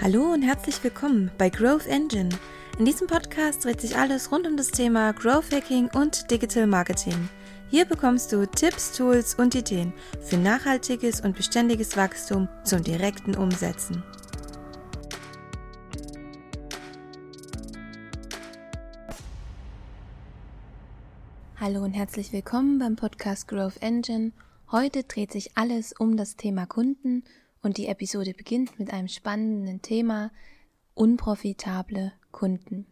Hallo und herzlich willkommen bei Growth Engine. In diesem Podcast dreht sich alles rund um das Thema Growth Hacking und Digital Marketing. Hier bekommst du Tipps, Tools und Ideen für nachhaltiges und beständiges Wachstum zum direkten Umsetzen. Hallo und herzlich willkommen beim Podcast Growth Engine. Heute dreht sich alles um das Thema Kunden und die Episode beginnt mit einem spannenden Thema, unprofitable Kunden.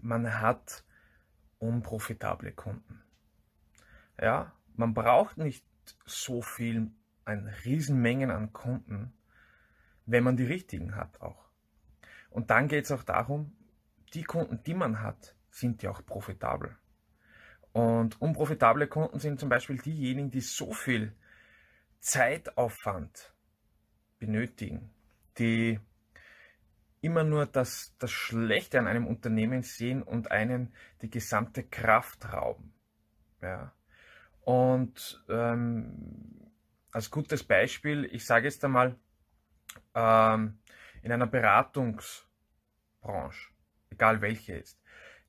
Man hat unprofitable Kunden. Ja, man braucht nicht so viel, ein Riesenmengen an Kunden, wenn man die richtigen hat auch. Und dann geht es auch darum, die Kunden, die man hat, sind ja auch profitabel. Und unprofitable Kunden sind zum Beispiel diejenigen, die so viel Zeitaufwand benötigen, die immer nur das, das Schlechte an einem Unternehmen sehen und einen die gesamte Kraft rauben. Ja. Und ähm, als gutes Beispiel, ich sage jetzt einmal, ähm, in einer Beratungsbranche, egal welche ist,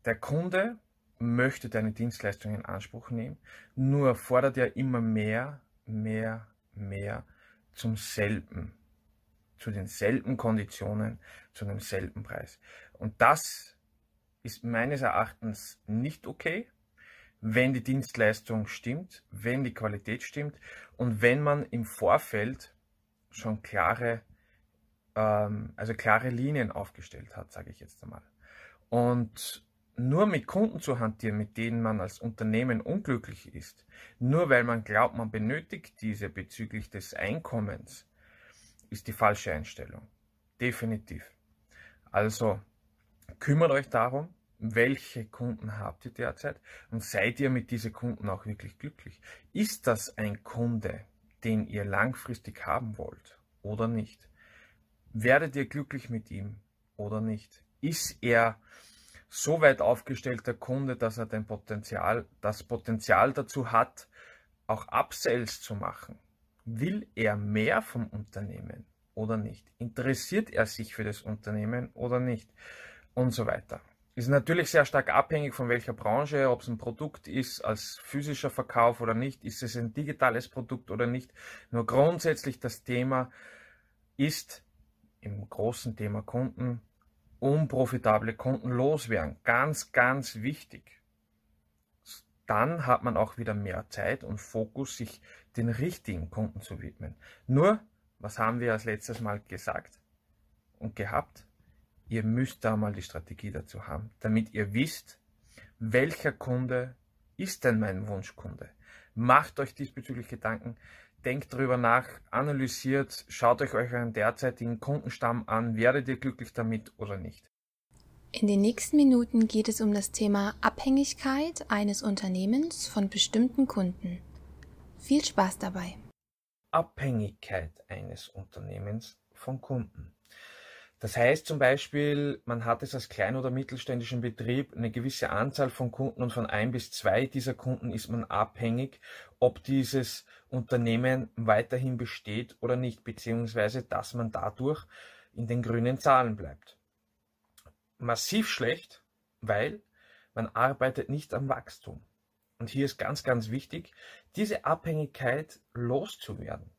der Kunde möchte deine Dienstleistung in Anspruch nehmen, nur fordert er immer mehr, mehr, mehr zum selben zu denselben Konditionen, zu demselben Preis. Und das ist meines Erachtens nicht okay, wenn die Dienstleistung stimmt, wenn die Qualität stimmt und wenn man im Vorfeld schon klare, ähm, also klare Linien aufgestellt hat, sage ich jetzt einmal. Und nur mit Kunden zu hantieren, mit denen man als Unternehmen unglücklich ist, nur weil man glaubt, man benötigt diese bezüglich des Einkommens, ist die falsche Einstellung. Definitiv. Also kümmert euch darum, welche Kunden habt ihr derzeit und seid ihr mit diesen Kunden auch wirklich glücklich? Ist das ein Kunde, den ihr langfristig haben wollt oder nicht? Werdet ihr glücklich mit ihm oder nicht? Ist er so weit aufgestellter Kunde, dass er den Potenzial, das Potenzial dazu hat, auch Upsells zu machen? Will er mehr vom Unternehmen oder nicht? Interessiert er sich für das Unternehmen oder nicht? Und so weiter. Ist natürlich sehr stark abhängig von welcher Branche, ob es ein Produkt ist als physischer Verkauf oder nicht, ist es ein digitales Produkt oder nicht. Nur grundsätzlich das Thema ist im großen Thema Kunden unprofitable Kunden loswerden. Ganz, ganz wichtig dann hat man auch wieder mehr Zeit und Fokus, sich den richtigen Kunden zu widmen. Nur, was haben wir als letztes Mal gesagt und gehabt? Ihr müsst da mal die Strategie dazu haben, damit ihr wisst, welcher Kunde ist denn mein Wunschkunde. Macht euch diesbezüglich Gedanken, denkt darüber nach, analysiert, schaut euch euren derzeitigen Kundenstamm an, werdet ihr glücklich damit oder nicht. In den nächsten Minuten geht es um das Thema Abhängigkeit eines Unternehmens von bestimmten Kunden. Viel Spaß dabei. Abhängigkeit eines Unternehmens von Kunden. Das heißt zum Beispiel, man hat es als klein- oder mittelständischen Betrieb eine gewisse Anzahl von Kunden und von ein bis zwei dieser Kunden ist man abhängig, ob dieses Unternehmen weiterhin besteht oder nicht, beziehungsweise dass man dadurch in den grünen Zahlen bleibt massiv schlecht, weil man arbeitet nicht am Wachstum. Und hier ist ganz, ganz wichtig, diese Abhängigkeit loszuwerden.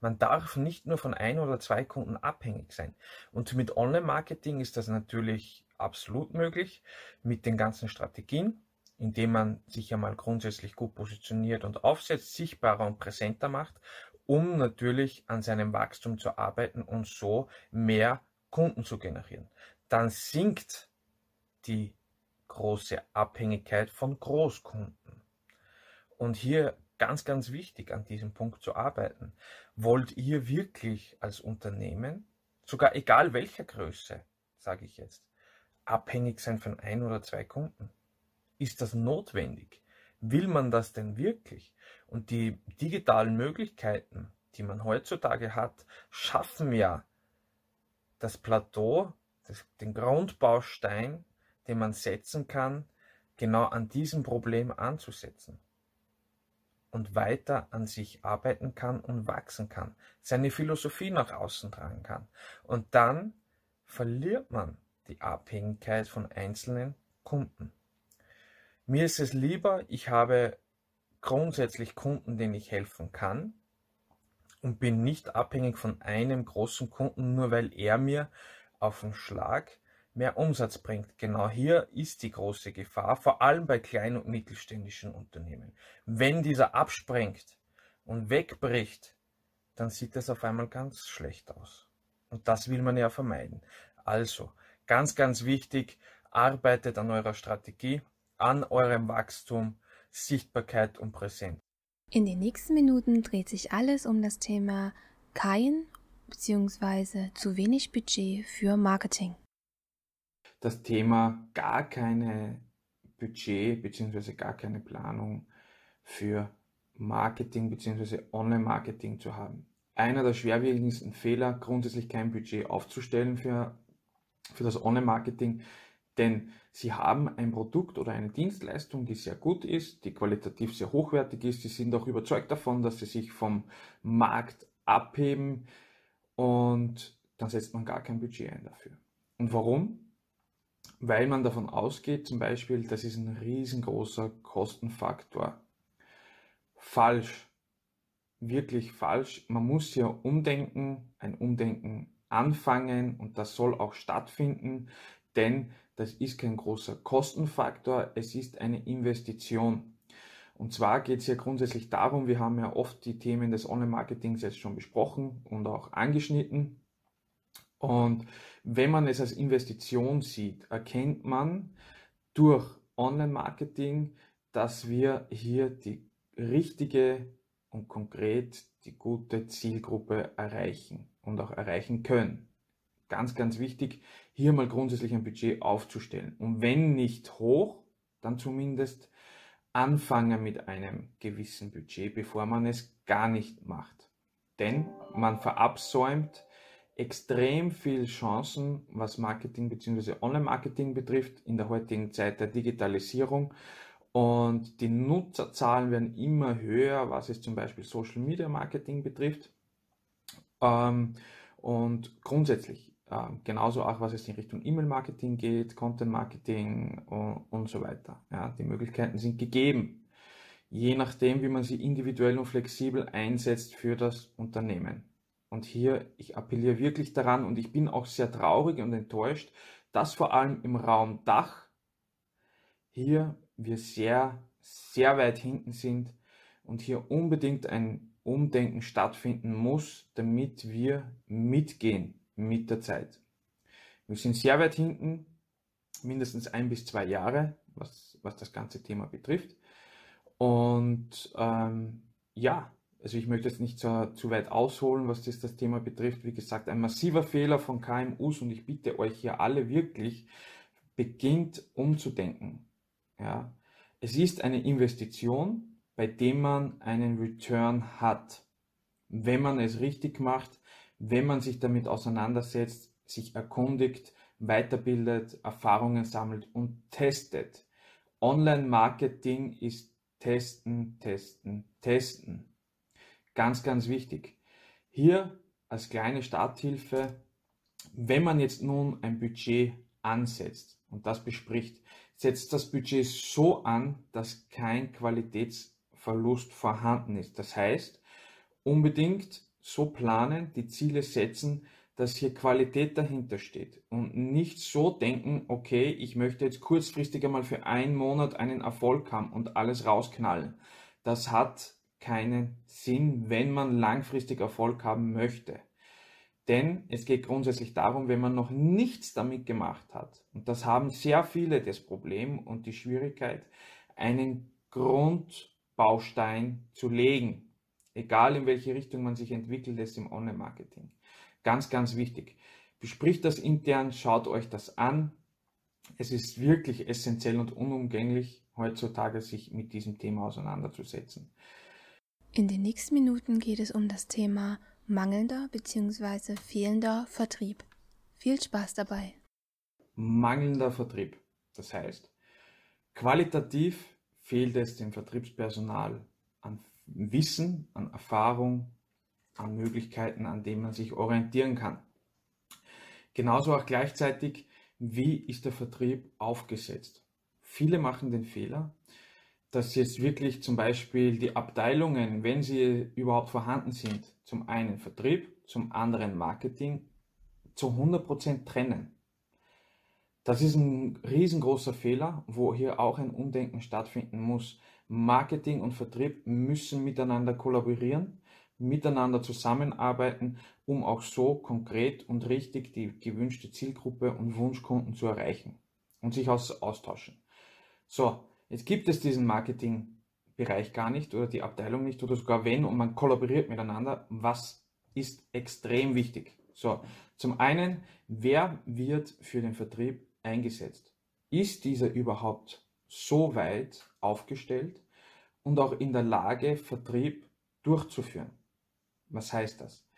Man darf nicht nur von ein oder zwei Kunden abhängig sein. Und mit Online-Marketing ist das natürlich absolut möglich, mit den ganzen Strategien, indem man sich einmal grundsätzlich gut positioniert und aufsetzt, sichtbarer und präsenter macht, um natürlich an seinem Wachstum zu arbeiten und so mehr Kunden zu generieren dann sinkt die große Abhängigkeit von Großkunden. Und hier ganz, ganz wichtig an diesem Punkt zu arbeiten. Wollt ihr wirklich als Unternehmen, sogar egal welcher Größe, sage ich jetzt, abhängig sein von ein oder zwei Kunden? Ist das notwendig? Will man das denn wirklich? Und die digitalen Möglichkeiten, die man heutzutage hat, schaffen ja das Plateau das, den Grundbaustein, den man setzen kann, genau an diesem Problem anzusetzen und weiter an sich arbeiten kann und wachsen kann, seine Philosophie nach außen tragen kann. Und dann verliert man die Abhängigkeit von einzelnen Kunden. Mir ist es lieber, ich habe grundsätzlich Kunden, denen ich helfen kann und bin nicht abhängig von einem großen Kunden, nur weil er mir auf den Schlag mehr Umsatz bringt. Genau hier ist die große Gefahr, vor allem bei kleinen und mittelständischen Unternehmen. Wenn dieser abspringt und wegbricht, dann sieht das auf einmal ganz schlecht aus. Und das will man ja vermeiden. Also, ganz, ganz wichtig, arbeitet an eurer Strategie, an eurem Wachstum, Sichtbarkeit und Präsenz. In den nächsten Minuten dreht sich alles um das Thema kein bzw. zu wenig Budget für Marketing. Das Thema gar keine Budget bzw. gar keine Planung für Marketing bzw. Online-Marketing zu haben. Einer der schwerwiegendsten Fehler, grundsätzlich kein Budget aufzustellen für, für das Online-Marketing, denn sie haben ein Produkt oder eine Dienstleistung, die sehr gut ist, die qualitativ sehr hochwertig ist. Sie sind auch überzeugt davon, dass sie sich vom Markt abheben und dann setzt man gar kein Budget ein dafür. Und warum? Weil man davon ausgeht, zum Beispiel, das ist ein riesengroßer Kostenfaktor. Falsch. Wirklich falsch. Man muss ja umdenken, ein Umdenken anfangen und das soll auch stattfinden, denn das ist kein großer Kostenfaktor, es ist eine Investition. Und zwar geht es ja grundsätzlich darum, wir haben ja oft die Themen des Online-Marketings jetzt schon besprochen und auch angeschnitten. Und wenn man es als Investition sieht, erkennt man durch Online-Marketing, dass wir hier die richtige und konkret die gute Zielgruppe erreichen und auch erreichen können ganz, ganz wichtig, hier mal grundsätzlich ein Budget aufzustellen. Und wenn nicht hoch, dann zumindest anfangen mit einem gewissen Budget, bevor man es gar nicht macht. Denn man verabsäumt extrem viel Chancen, was Marketing bzw. Online-Marketing betrifft, in der heutigen Zeit der Digitalisierung. Und die Nutzerzahlen werden immer höher, was es zum Beispiel Social Media Marketing betrifft. Ähm, und grundsätzlich ähm, genauso auch, was es in Richtung E-Mail-Marketing geht, Content-Marketing und, so weiter. Ja, die Möglichkeiten sind gegeben, je nachdem, wie man sie individuell und flexibel einsetzt für das Unternehmen. Und hier, ich appelliere wirklich daran und ich bin auch sehr traurig und enttäuscht, dass vor allem im Raum Dach hier wir sehr, sehr weit hinten sind und hier unbedingt ein Umdenken stattfinden muss, damit wir mitgehen mit der Zeit. Wir sind sehr weit hinten, mindestens ein bis zwei Jahre, was, was das ganze Thema betrifft. Und ähm, ja, also ich möchte jetzt nicht zu, zu weit ausholen, was das, das Thema betrifft. Wie gesagt, ein massiver Fehler von KMUs und ich bitte euch hier alle wirklich, beginnt umzudenken. Ja, es ist eine Investition, bei dem man einen Return hat. Wenn man es richtig macht, wenn man sich damit auseinandersetzt, sich erkundigt, weiterbildet, Erfahrungen sammelt und testet. Online-Marketing ist testen, testen, testen. Ganz, ganz wichtig. Hier als kleine Starthilfe, wenn man jetzt nun ein Budget ansetzt und das bespricht, setzt das Budget so an, dass kein Qualitätsverlust vorhanden ist. Das heißt, unbedingt so planen, die Ziele setzen, dass hier Qualität dahinter steht und nicht so denken, okay, ich möchte jetzt kurzfristig einmal für einen Monat einen Erfolg haben und alles rausknallen. Das hat keinen Sinn, wenn man langfristig Erfolg haben möchte. Denn es geht grundsätzlich darum, wenn man noch nichts damit gemacht hat, und das haben sehr viele das Problem und die Schwierigkeit, einen Grundbaustein zu legen egal in welche Richtung man sich entwickelt, ist im Online-Marketing. Ganz, ganz wichtig. Bespricht das intern, schaut euch das an. Es ist wirklich essentiell und unumgänglich, heutzutage sich mit diesem Thema auseinanderzusetzen. In den nächsten Minuten geht es um das Thema mangelnder bzw. fehlender Vertrieb. Viel Spaß dabei. Mangelnder Vertrieb. Das heißt, qualitativ fehlt es dem Vertriebspersonal an Wissen, an Erfahrung, an Möglichkeiten, an denen man sich orientieren kann. Genauso auch gleichzeitig, wie ist der Vertrieb aufgesetzt. Viele machen den Fehler, dass jetzt wirklich zum Beispiel die Abteilungen, wenn sie überhaupt vorhanden sind, zum einen Vertrieb, zum anderen Marketing, zu 100% trennen. Das ist ein riesengroßer Fehler, wo hier auch ein Umdenken stattfinden muss. Marketing und Vertrieb müssen miteinander kollaborieren, miteinander zusammenarbeiten, um auch so konkret und richtig die gewünschte Zielgruppe und Wunschkunden zu erreichen und sich austauschen. So, jetzt gibt es diesen Marketingbereich gar nicht oder die Abteilung nicht oder sogar wenn und man kollaboriert miteinander. Was ist extrem wichtig? So, zum einen, wer wird für den Vertrieb eingesetzt? Ist dieser überhaupt so weit aufgestellt und auch in der Lage, Vertrieb durchzuführen? Was heißt das?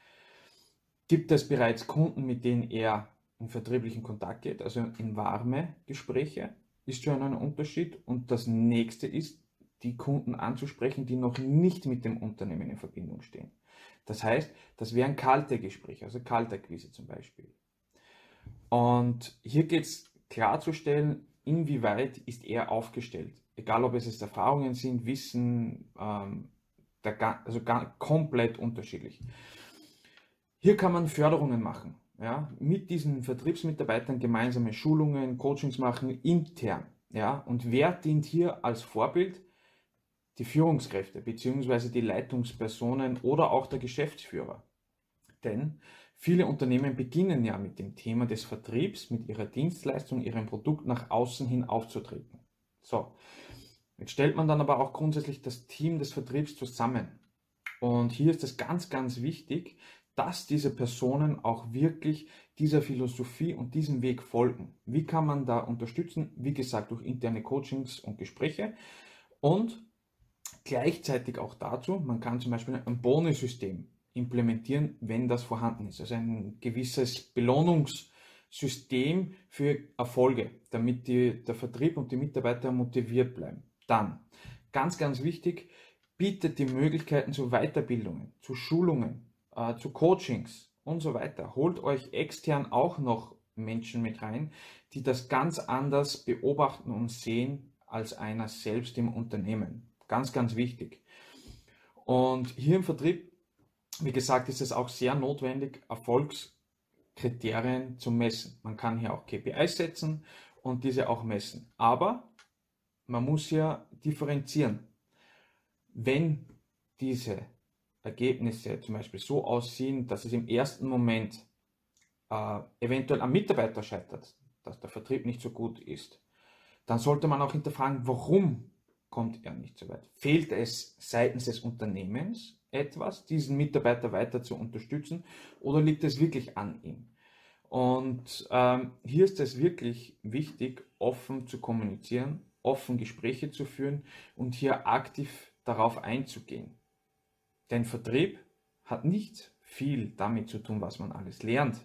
Gibt es bereits Kunden, mit denen er in vertrieblichen Kontakt geht, also in warme Gespräche? Ist schon ein Unterschied. Und das nächste ist, die Kunden anzusprechen, die noch nicht mit dem Unternehmen in Verbindung stehen. Das heißt, das wären kalte Gespräche, also Kaltakquise zum Beispiel. Und hier geht es klarzustellen, inwieweit ist er aufgestellt. Egal, ob es jetzt Erfahrungen sind, Wissen, ähm, der, also komplett unterschiedlich. Hier kann man Förderungen machen. Ja, mit diesen Vertriebsmitarbeitern gemeinsame Schulungen, Coachings machen, intern. Ja, und wer dient hier als Vorbild? Die Führungskräfte bzw. die Leitungspersonen oder auch der Geschäftsführer. Denn Viele Unternehmen beginnen ja mit dem Thema des Vertriebs, mit ihrer Dienstleistung, ihrem Produkt nach außen hin aufzutreten. So, jetzt stellt man dann aber auch grundsätzlich das Team des Vertriebs zusammen. Und hier ist es ganz, ganz wichtig, dass diese Personen auch wirklich dieser Philosophie und diesem Weg folgen. Wie kann man da unterstützen? Wie gesagt, durch interne Coachings und Gespräche. Und gleichzeitig auch dazu, man kann zum Beispiel ein Bonussystem implementieren, wenn das vorhanden ist. Also ein gewisses Belohnungssystem für Erfolge, damit die, der Vertrieb und die Mitarbeiter motiviert bleiben. Dann, ganz, ganz wichtig, bietet die Möglichkeiten zu Weiterbildungen, zu Schulungen, äh, zu Coachings und so weiter. Holt euch extern auch noch Menschen mit rein, die das ganz anders beobachten und sehen als einer selbst im Unternehmen. Ganz, ganz wichtig. Und hier im Vertrieb wie gesagt, ist es auch sehr notwendig, Erfolgskriterien zu messen. Man kann hier auch KPIs setzen und diese auch messen. Aber man muss ja differenzieren. Wenn diese Ergebnisse zum Beispiel so aussehen, dass es im ersten Moment äh, eventuell am Mitarbeiter scheitert, dass der Vertrieb nicht so gut ist, dann sollte man auch hinterfragen, warum kommt er nicht so weit. Fehlt es seitens des Unternehmens etwas, diesen Mitarbeiter weiter zu unterstützen oder liegt es wirklich an ihm? Und ähm, hier ist es wirklich wichtig, offen zu kommunizieren, offen Gespräche zu führen und hier aktiv darauf einzugehen. Denn Vertrieb hat nicht viel damit zu tun, was man alles lernt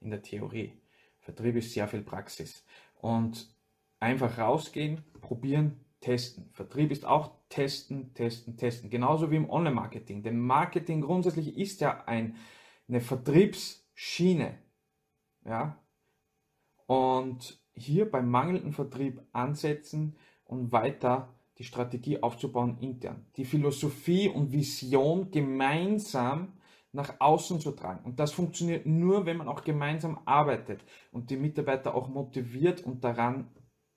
in der Theorie. Vertrieb ist sehr viel Praxis. Und einfach rausgehen, probieren, testen. Vertrieb ist auch testen, testen, testen. Genauso wie im Online-Marketing. Denn Marketing grundsätzlich ist ja ein, eine Vertriebsschiene. Ja? Und hier beim mangelnden Vertrieb ansetzen und weiter die Strategie aufzubauen intern. Die Philosophie und Vision gemeinsam nach außen zu tragen. Und das funktioniert nur, wenn man auch gemeinsam arbeitet und die Mitarbeiter auch motiviert und daran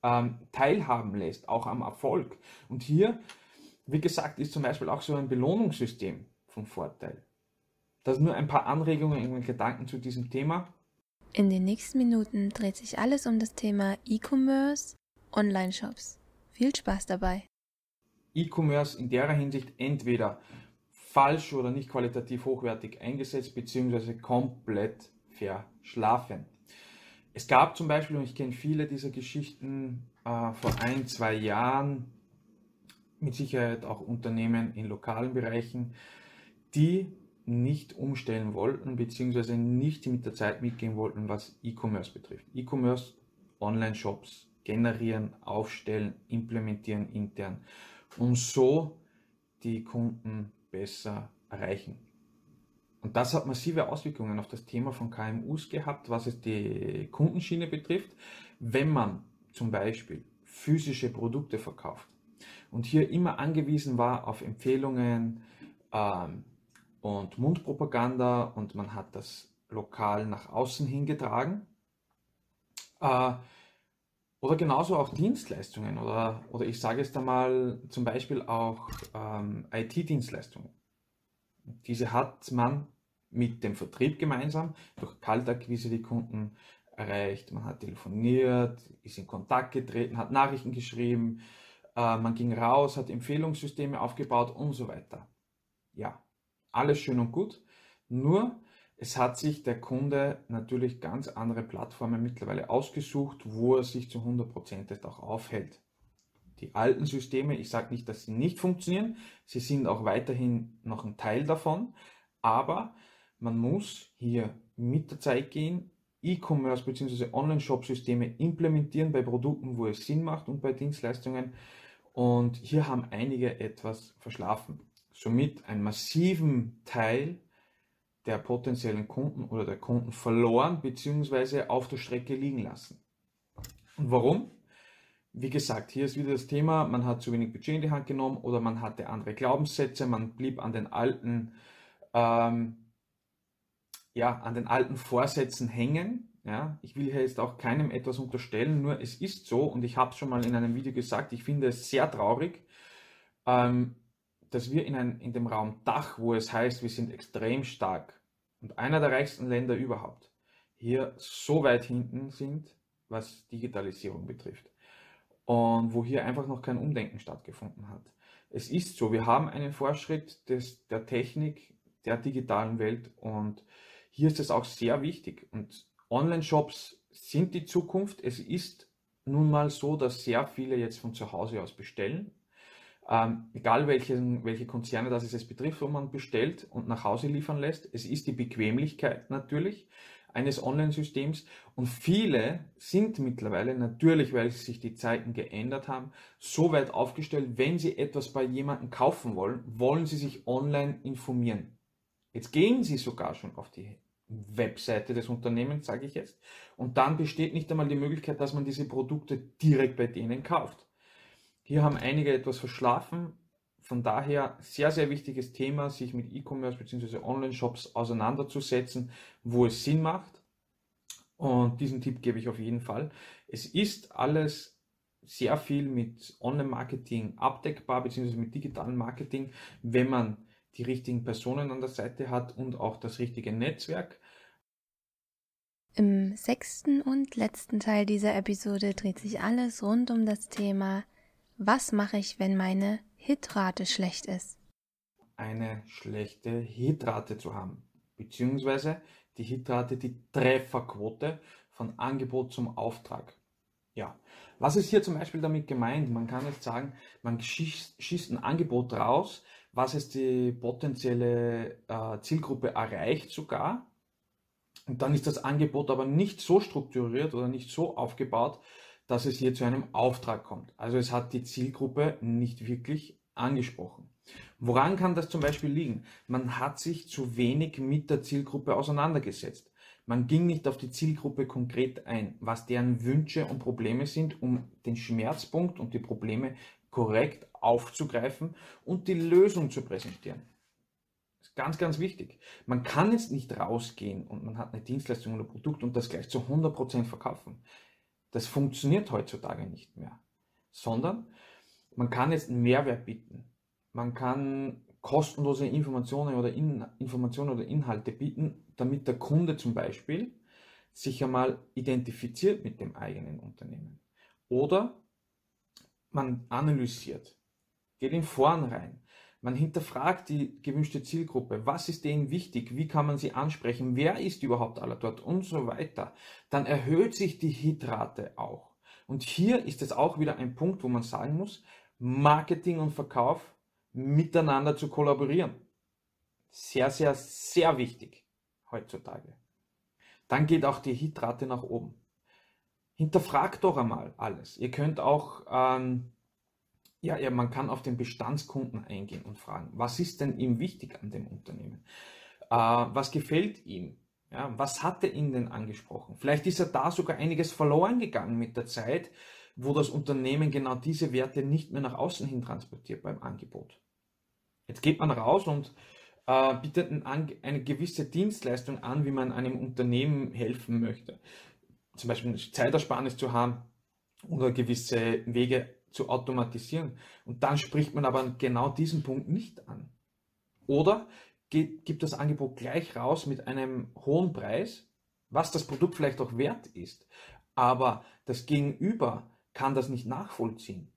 ähm, teilhaben lässt, auch am Erfolg. Und hier, wie gesagt, ist zum Beispiel auch so ein Belohnungssystem von Vorteil. Das nur ein paar Anregungen und Gedanken zu diesem Thema. In den nächsten Minuten dreht sich alles um das Thema E-Commerce, Online-Shops. Viel Spaß dabei. E-Commerce in der Hinsicht entweder falsch oder nicht qualitativ hochwertig eingesetzt, beziehungsweise komplett verschlafen. Es gab zum Beispiel, und ich kenne viele dieser Geschichten, äh, vor ein, zwei Jahren mit Sicherheit auch Unternehmen in lokalen Bereichen, die nicht umstellen wollten, beziehungsweise nicht mit der Zeit mitgehen wollten, was E-Commerce betrifft. E-Commerce, Online-Shops generieren, aufstellen, implementieren intern und so die Kunden besser erreichen. Und das hat massive Auswirkungen auf das Thema von KMUs gehabt, was es die Kundenschiene betrifft. Wenn man zum Beispiel physische Produkte verkauft und hier immer angewiesen war auf Empfehlungen ähm, und Mundpropaganda und man hat das lokal nach außen hingetragen, äh, oder genauso auch Dienstleistungen oder, oder ich sage es einmal zum Beispiel auch ähm, IT-Dienstleistungen. Diese hat man mit dem Vertrieb gemeinsam durch Kaltakquise die Kunden erreicht. Man hat telefoniert, ist in Kontakt getreten, hat Nachrichten geschrieben, äh, man ging raus, hat Empfehlungssysteme aufgebaut und so weiter. Ja, alles schön und gut. Nur es hat sich der Kunde natürlich ganz andere Plattformen mittlerweile ausgesucht, wo er sich zu 100% auch aufhält. Die alten Systeme, ich sage nicht, dass sie nicht funktionieren, sie sind auch weiterhin noch ein Teil davon, aber man muss hier mit der Zeit gehen, E-Commerce bzw. Online-Shop-Systeme implementieren bei Produkten, wo es Sinn macht und bei Dienstleistungen. Und hier haben einige etwas verschlafen. Somit einen massiven Teil der potenziellen Kunden oder der Kunden verloren bzw. auf der Strecke liegen lassen. Und warum? Wie gesagt, hier ist wieder das Thema, man hat zu wenig Budget in die Hand genommen oder man hatte andere Glaubenssätze, man blieb an den alten, ähm, ja, an den alten Vorsätzen hängen. Ja, ich will hier jetzt auch keinem etwas unterstellen, nur es ist so und ich habe es schon mal in einem Video gesagt, ich finde es sehr traurig, ähm, dass wir in, ein, in dem Raum Dach, wo es heißt, wir sind extrem stark und einer der reichsten Länder überhaupt, hier so weit hinten sind, was Digitalisierung betrifft. Und wo hier einfach noch kein Umdenken stattgefunden hat. Es ist so, wir haben einen Fortschritt des, der Technik, der digitalen Welt und hier ist es auch sehr wichtig. Und Online-Shops sind die Zukunft. Es ist nun mal so, dass sehr viele jetzt von zu Hause aus bestellen ähm, egal welche, welche Konzerne das es betrifft, wo man bestellt und nach Hause liefern lässt. Es ist die Bequemlichkeit natürlich eines Online-Systems und viele sind mittlerweile natürlich, weil sich die Zeiten geändert haben, so weit aufgestellt, wenn sie etwas bei jemandem kaufen wollen, wollen sie sich online informieren. Jetzt gehen sie sogar schon auf die Webseite des Unternehmens, sage ich jetzt, und dann besteht nicht einmal die Möglichkeit, dass man diese Produkte direkt bei denen kauft. Hier haben einige etwas verschlafen. Von daher sehr, sehr wichtiges Thema, sich mit E-Commerce bzw. Online-Shops auseinanderzusetzen, wo es Sinn macht. Und diesen Tipp gebe ich auf jeden Fall. Es ist alles sehr viel mit Online-Marketing abdeckbar, beziehungsweise mit digitalem Marketing, wenn man die richtigen Personen an der Seite hat und auch das richtige Netzwerk. Im sechsten und letzten Teil dieser Episode dreht sich alles rund um das Thema was mache ich, wenn meine Hitrate schlecht ist? Eine schlechte Hitrate zu haben, beziehungsweise die Hitrate, die Trefferquote von Angebot zum Auftrag. Ja, was ist hier zum Beispiel damit gemeint? Man kann jetzt sagen, man schießt, ein Angebot raus, was es die potenzielle äh, Zielgruppe erreicht sogar. Und dann ist das Angebot aber nicht so strukturiert oder nicht so aufgebaut, dass es hier zu einem Auftrag kommt. Also es hat die Zielgruppe nicht wirklich angesprochen. Woran kann das zum Beispiel liegen? Man hat sich zu wenig mit der Zielgruppe auseinandergesetzt. Man ging nicht auf die Zielgruppe konkret ein, was deren Wünsche und Probleme sind, um den Schmerzpunkt und die Probleme korrekt aufzugreifen und die Lösung zu präsentieren. Das ist ganz, ganz wichtig. Man kann jetzt nicht rausgehen und man hat eine Dienstleistung oder Produkt und das gleich zu 100% verkaufen. Das funktioniert heutzutage nicht mehr. Sondern man kann jetzt einen Mehrwert bieten. Man kann kostenlose Informationen oder In Informationen oder Inhalte bieten, damit der Kunde zum Beispiel sich einmal identifiziert mit dem eigenen Unternehmen. Oder man analysiert, geht in Foren rein, man hinterfragt die gewünschte Zielgruppe. Was ist denen wichtig? Wie kann man sie ansprechen? Wer ist überhaupt alle dort? Und so weiter. Dann erhöht sich die Hitrate auch. Und hier ist es auch wieder ein Punkt, wo man sagen muss, Marketing und Verkauf miteinander zu kollaborieren. Sehr, sehr, sehr wichtig heutzutage. Dann geht auch die Hitrate nach oben. Hinterfragt doch einmal alles. Ihr könnt auch ähm, ja, ja, man kann auf den Bestandskunden eingehen und fragen, was ist denn ihm wichtig an dem Unternehmen? was gefällt ihm? Ja, was hat er ihn denn angesprochen? Vielleicht ist er da sogar einiges verloren gegangen mit der Zeit, wo das Unternehmen genau diese Werte nicht mehr nach außen hin transportiert beim Angebot. Jetzt geht man raus und äh, bietet eine gewisse Dienstleistung an, wie man einem Unternehmen helfen möchte. Zum Beispiel Zeitersparnis zu haben oder gewisse Wege zu automatisieren. Und dann spricht man aber genau diesen Punkt nicht an. Oder gibt das Angebot gleich raus mit einem hohen Preis, was das Produkt vielleicht auch wert ist. Aber das Gegenüber kann das nicht nachvollziehen,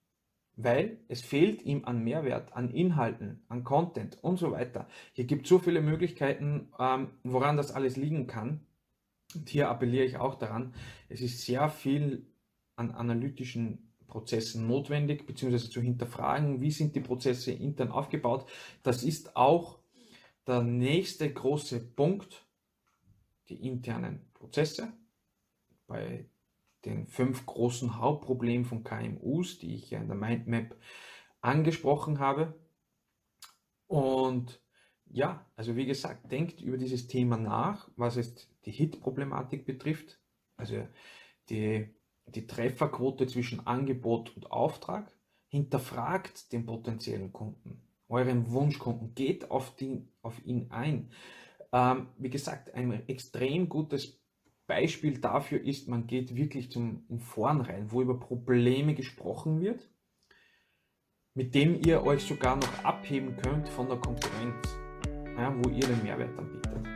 weil es fehlt ihm an Mehrwert, an Inhalten, an Content und so weiter. Hier gibt es so viele Möglichkeiten, ähm, woran das alles liegen kann. Und hier appelliere ich auch daran, es ist sehr viel an analytischen Prozessen notwendig, beziehungsweise zu hinterfragen, wie sind die Prozesse intern aufgebaut. Das ist auch der nächste große Punkt, die internen Prozesse. Bei den fünf großen Hauptproblemen von KMUs, die ich ja in der Mindmap angesprochen habe. Und ja, also wie gesagt, denkt über dieses Thema nach, was es die Hit-Problematik betrifft, also die, die Trefferquote zwischen Angebot und Auftrag. Hinterfragt den potenziellen Kunden, euren Wunschkunden, geht auf, den, auf ihn ein. Ähm, wie gesagt, ein extrem gutes Beispiel dafür ist, man geht wirklich zum in Vornherein, wo über Probleme gesprochen wird, mit dem ihr euch sogar noch abheben könnt von der Konkurrenz, ja, wo ihr den Mehrwert anbietet.